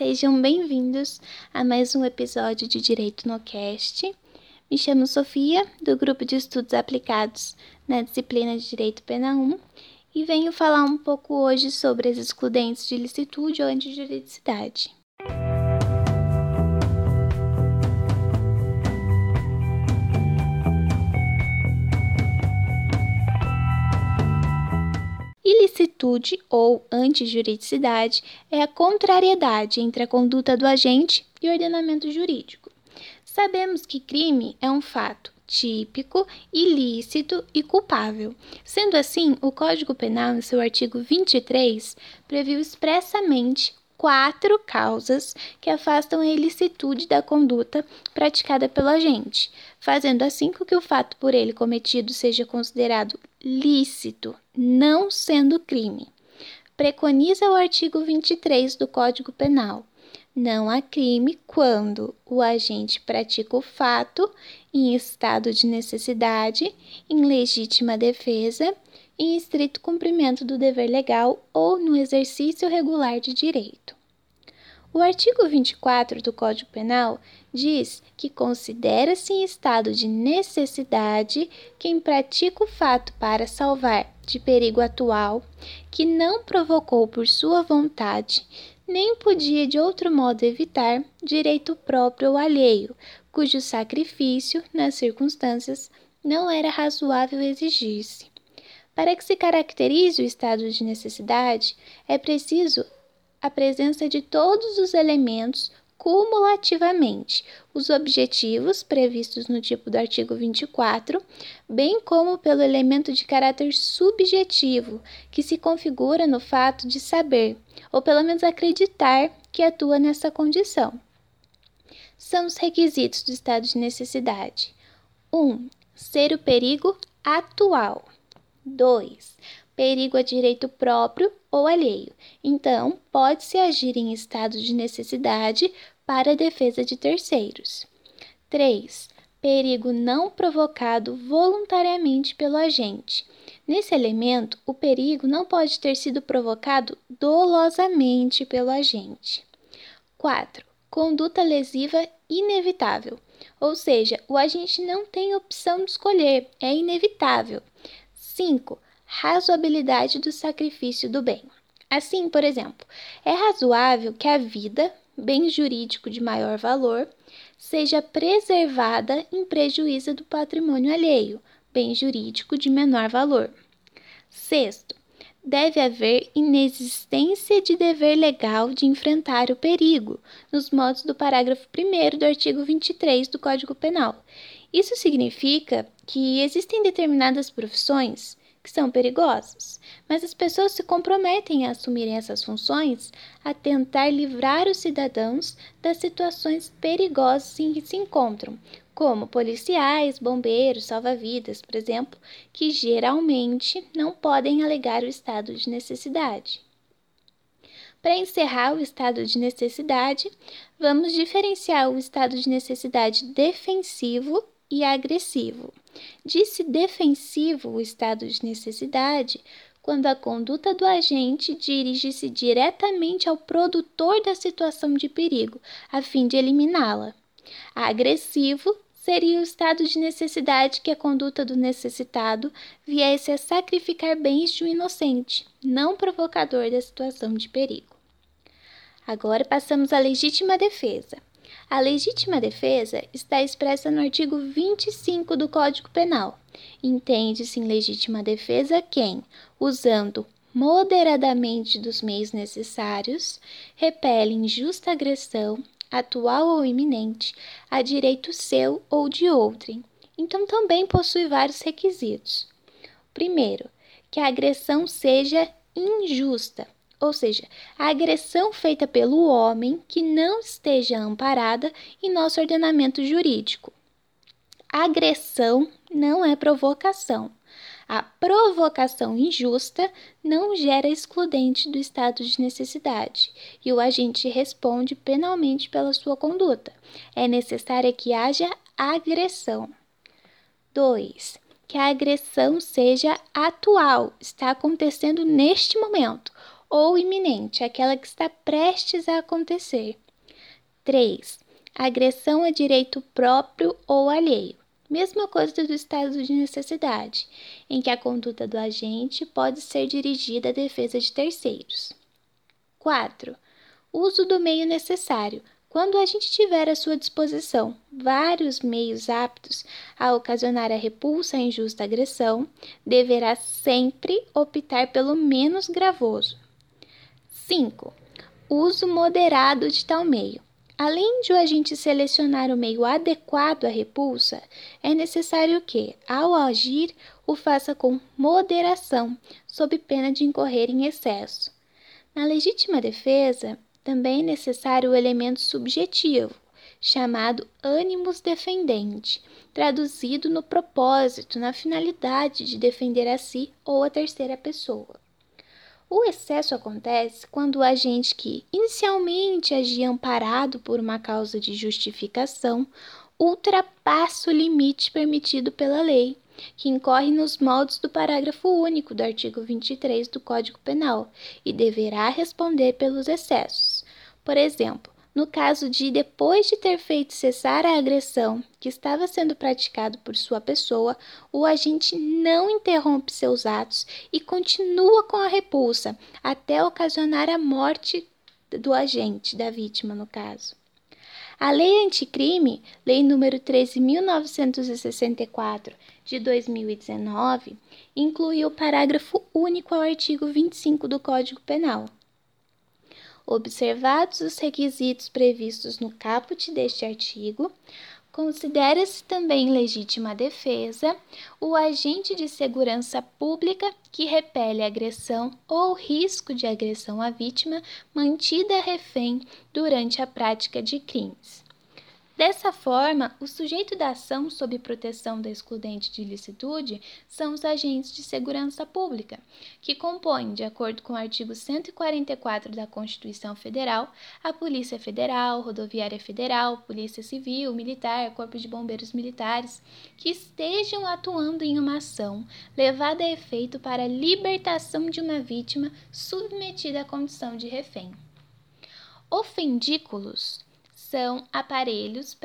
sejam bem-vindos a mais um episódio de Direito no Cast. Me chamo Sofia, do grupo de estudos aplicados na disciplina de Direito Pena 1, e venho falar um pouco hoje sobre as excludentes de licitude ou antijuridicidade. Ilicitude ou antijuridicidade é a contrariedade entre a conduta do agente e o ordenamento jurídico. Sabemos que crime é um fato típico, ilícito e culpável. Sendo assim, o Código Penal, em seu artigo 23, previu expressamente quatro causas que afastam a ilicitude da conduta praticada pelo agente, fazendo assim com que o fato por ele cometido seja considerado lícito, não sendo crime. Preconiza o artigo 23 do Código Penal. Não há crime quando o agente pratica o fato em estado de necessidade, em legítima defesa, em estrito cumprimento do dever legal ou no exercício regular de direito. O artigo 24 do Código Penal diz que considera-se em estado de necessidade quem pratica o fato para salvar de perigo atual, que não provocou por sua vontade, nem podia de outro modo evitar direito próprio ou alheio, cujo sacrifício, nas circunstâncias, não era razoável exigir-se. Para que se caracterize o estado de necessidade, é preciso a presença de todos os elementos cumulativamente, os objetivos previstos no tipo do artigo 24, bem como pelo elemento de caráter subjetivo, que se configura no fato de saber, ou pelo menos acreditar, que atua nessa condição. São os requisitos do estado de necessidade: 1. Um, ser o perigo atual. 2. Perigo a direito próprio ou alheio. Então, pode-se agir em estado de necessidade para a defesa de terceiros. 3. Perigo não provocado voluntariamente pelo agente. Nesse elemento, o perigo não pode ter sido provocado dolosamente pelo agente. 4. Conduta lesiva inevitável, ou seja, o agente não tem opção de escolher, é inevitável. 5. Razoabilidade do sacrifício do bem. Assim, por exemplo, é razoável que a vida, bem jurídico de maior valor, seja preservada em prejuízo do patrimônio alheio, bem jurídico de menor valor. Sexto, deve haver inexistência de dever legal de enfrentar o perigo, nos modos do parágrafo 1 do artigo 23 do Código Penal. Isso significa que existem determinadas profissões que são perigosos, mas as pessoas se comprometem a assumirem essas funções a tentar livrar os cidadãos das situações perigosas em que se encontram, como policiais, bombeiros, salva-vidas, por exemplo, que geralmente não podem alegar o estado de necessidade. Para encerrar o estado de necessidade, vamos diferenciar o estado de necessidade defensivo e agressivo. Disse defensivo o estado de necessidade quando a conduta do agente dirige-se diretamente ao produtor da situação de perigo, a fim de eliminá-la. Agressivo seria o estado de necessidade que a conduta do necessitado viesse a sacrificar bens de um inocente, não provocador da situação de perigo. Agora passamos à legítima defesa. A legítima defesa está expressa no artigo 25 do Código Penal. Entende-se em legítima defesa quem, usando moderadamente dos meios necessários, repele injusta agressão, atual ou iminente, a direito seu ou de outrem. Então também possui vários requisitos. Primeiro, que a agressão seja injusta ou seja, a agressão feita pelo homem que não esteja amparada em nosso ordenamento jurídico. agressão não é provocação. A provocação injusta não gera excludente do estado de necessidade e o agente responde penalmente pela sua conduta. É necessária que haja agressão. 2. Que a agressão seja atual, está acontecendo neste momento, ou iminente, aquela que está prestes a acontecer. 3. Agressão a direito próprio ou alheio. Mesma coisa do estado de necessidade, em que a conduta do agente pode ser dirigida à defesa de terceiros. 4. Uso do meio necessário. Quando a gente tiver à sua disposição vários meios aptos a ocasionar a repulsa à injusta agressão, deverá sempre optar pelo menos gravoso. 5. Uso moderado de tal meio. Além de o agente selecionar o meio adequado à repulsa, é necessário que, ao agir, o faça com moderação, sob pena de incorrer em excesso. Na legítima defesa, também é necessário o elemento subjetivo, chamado ânimos defendente, traduzido no propósito, na finalidade de defender a si ou a terceira pessoa. O excesso acontece quando o agente que inicialmente agia amparado por uma causa de justificação ultrapassa o limite permitido pela lei, que incorre nos moldes do parágrafo único do artigo 23 do Código Penal e deverá responder pelos excessos. Por exemplo, no caso de, depois de ter feito cessar a agressão que estava sendo praticado por sua pessoa, o agente não interrompe seus atos e continua com a repulsa até ocasionar a morte do agente, da vítima, no caso. A Lei Anticrime, Lei nº 13.964 de 2019, inclui o parágrafo único ao artigo 25 do Código Penal Observados os requisitos previstos no caput deste artigo, Considera-se também legítima defesa o agente de segurança pública que repele agressão ou risco de agressão à vítima mantida refém durante a prática de crimes. Dessa forma, o sujeito da ação sob proteção da excludente de ilicitude são os agentes de segurança pública, que compõem, de acordo com o artigo 144 da Constituição Federal, a Polícia Federal, Rodoviária Federal, Polícia Civil, Militar, Corpo de Bombeiros Militares, que estejam atuando em uma ação levada a efeito para a libertação de uma vítima submetida à condição de refém. Ofendículos são aparelhos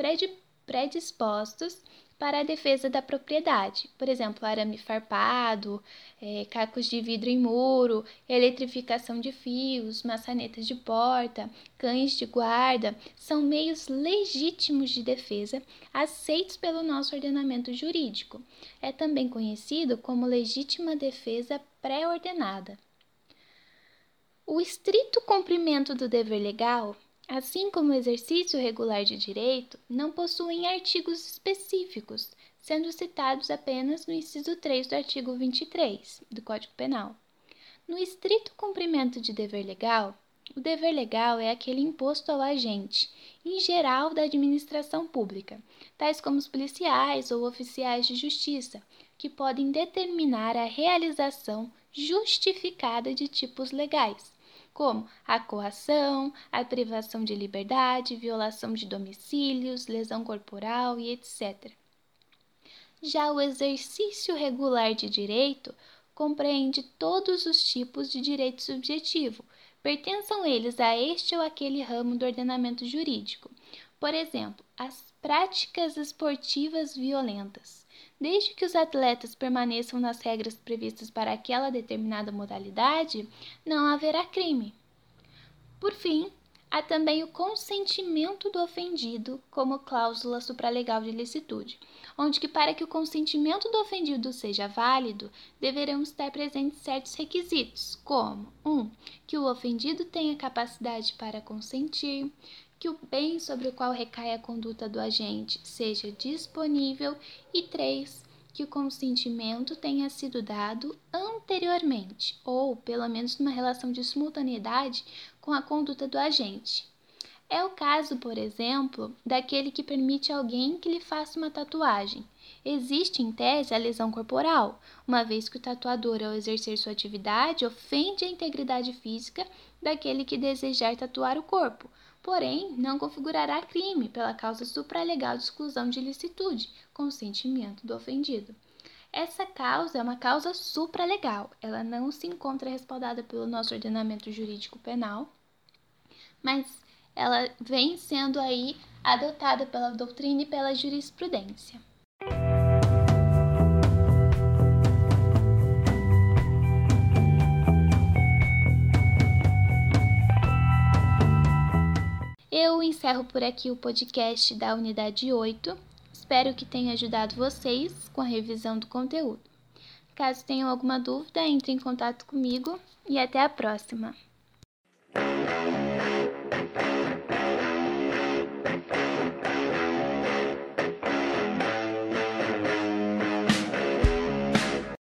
predispostos para a defesa da propriedade, por exemplo, arame farpado, é, cacos de vidro em muro, eletrificação de fios, maçanetas de porta, cães de guarda, são meios legítimos de defesa aceitos pelo nosso ordenamento jurídico. É também conhecido como legítima defesa pré-ordenada. O estrito cumprimento do dever legal assim como o exercício regular de direito, não possuem artigos específicos, sendo citados apenas no inciso 3 do artigo 23 do Código Penal. No estrito cumprimento de dever legal, o dever legal é aquele imposto ao agente, em geral da administração pública, tais como os policiais ou oficiais de justiça, que podem determinar a realização justificada de tipos legais, como a coação, a privação de liberdade, violação de domicílios, lesão corporal e etc. Já o exercício regular de direito compreende todos os tipos de direito subjetivo, pertençam eles a este ou aquele ramo do ordenamento jurídico. Por exemplo, as práticas esportivas violentas. Desde que os atletas permaneçam nas regras previstas para aquela determinada modalidade, não haverá crime. Por fim, há também o consentimento do ofendido como cláusula supralegal de licitude, onde que para que o consentimento do ofendido seja válido, deverão estar presentes certos requisitos, como 1. Um, que o ofendido tenha capacidade para consentir, que o bem sobre o qual recai a conduta do agente seja disponível e 3 que o consentimento tenha sido dado anteriormente ou pelo menos numa relação de simultaneidade com a conduta do agente. É o caso, por exemplo, daquele que permite alguém que lhe faça uma tatuagem. Existe, em tese, a lesão corporal, uma vez que o tatuador, ao exercer sua atividade, ofende a integridade física daquele que desejar tatuar o corpo, porém não configurará crime pela causa supralegal de exclusão de ilicitude, consentimento do ofendido. Essa causa é uma causa supralegal. Ela não se encontra respaldada pelo nosso ordenamento jurídico penal, mas ela vem sendo aí adotada pela doutrina e pela jurisprudência. Encerro por aqui o podcast da unidade 8. Espero que tenha ajudado vocês com a revisão do conteúdo. Caso tenham alguma dúvida, entre em contato comigo e até a próxima!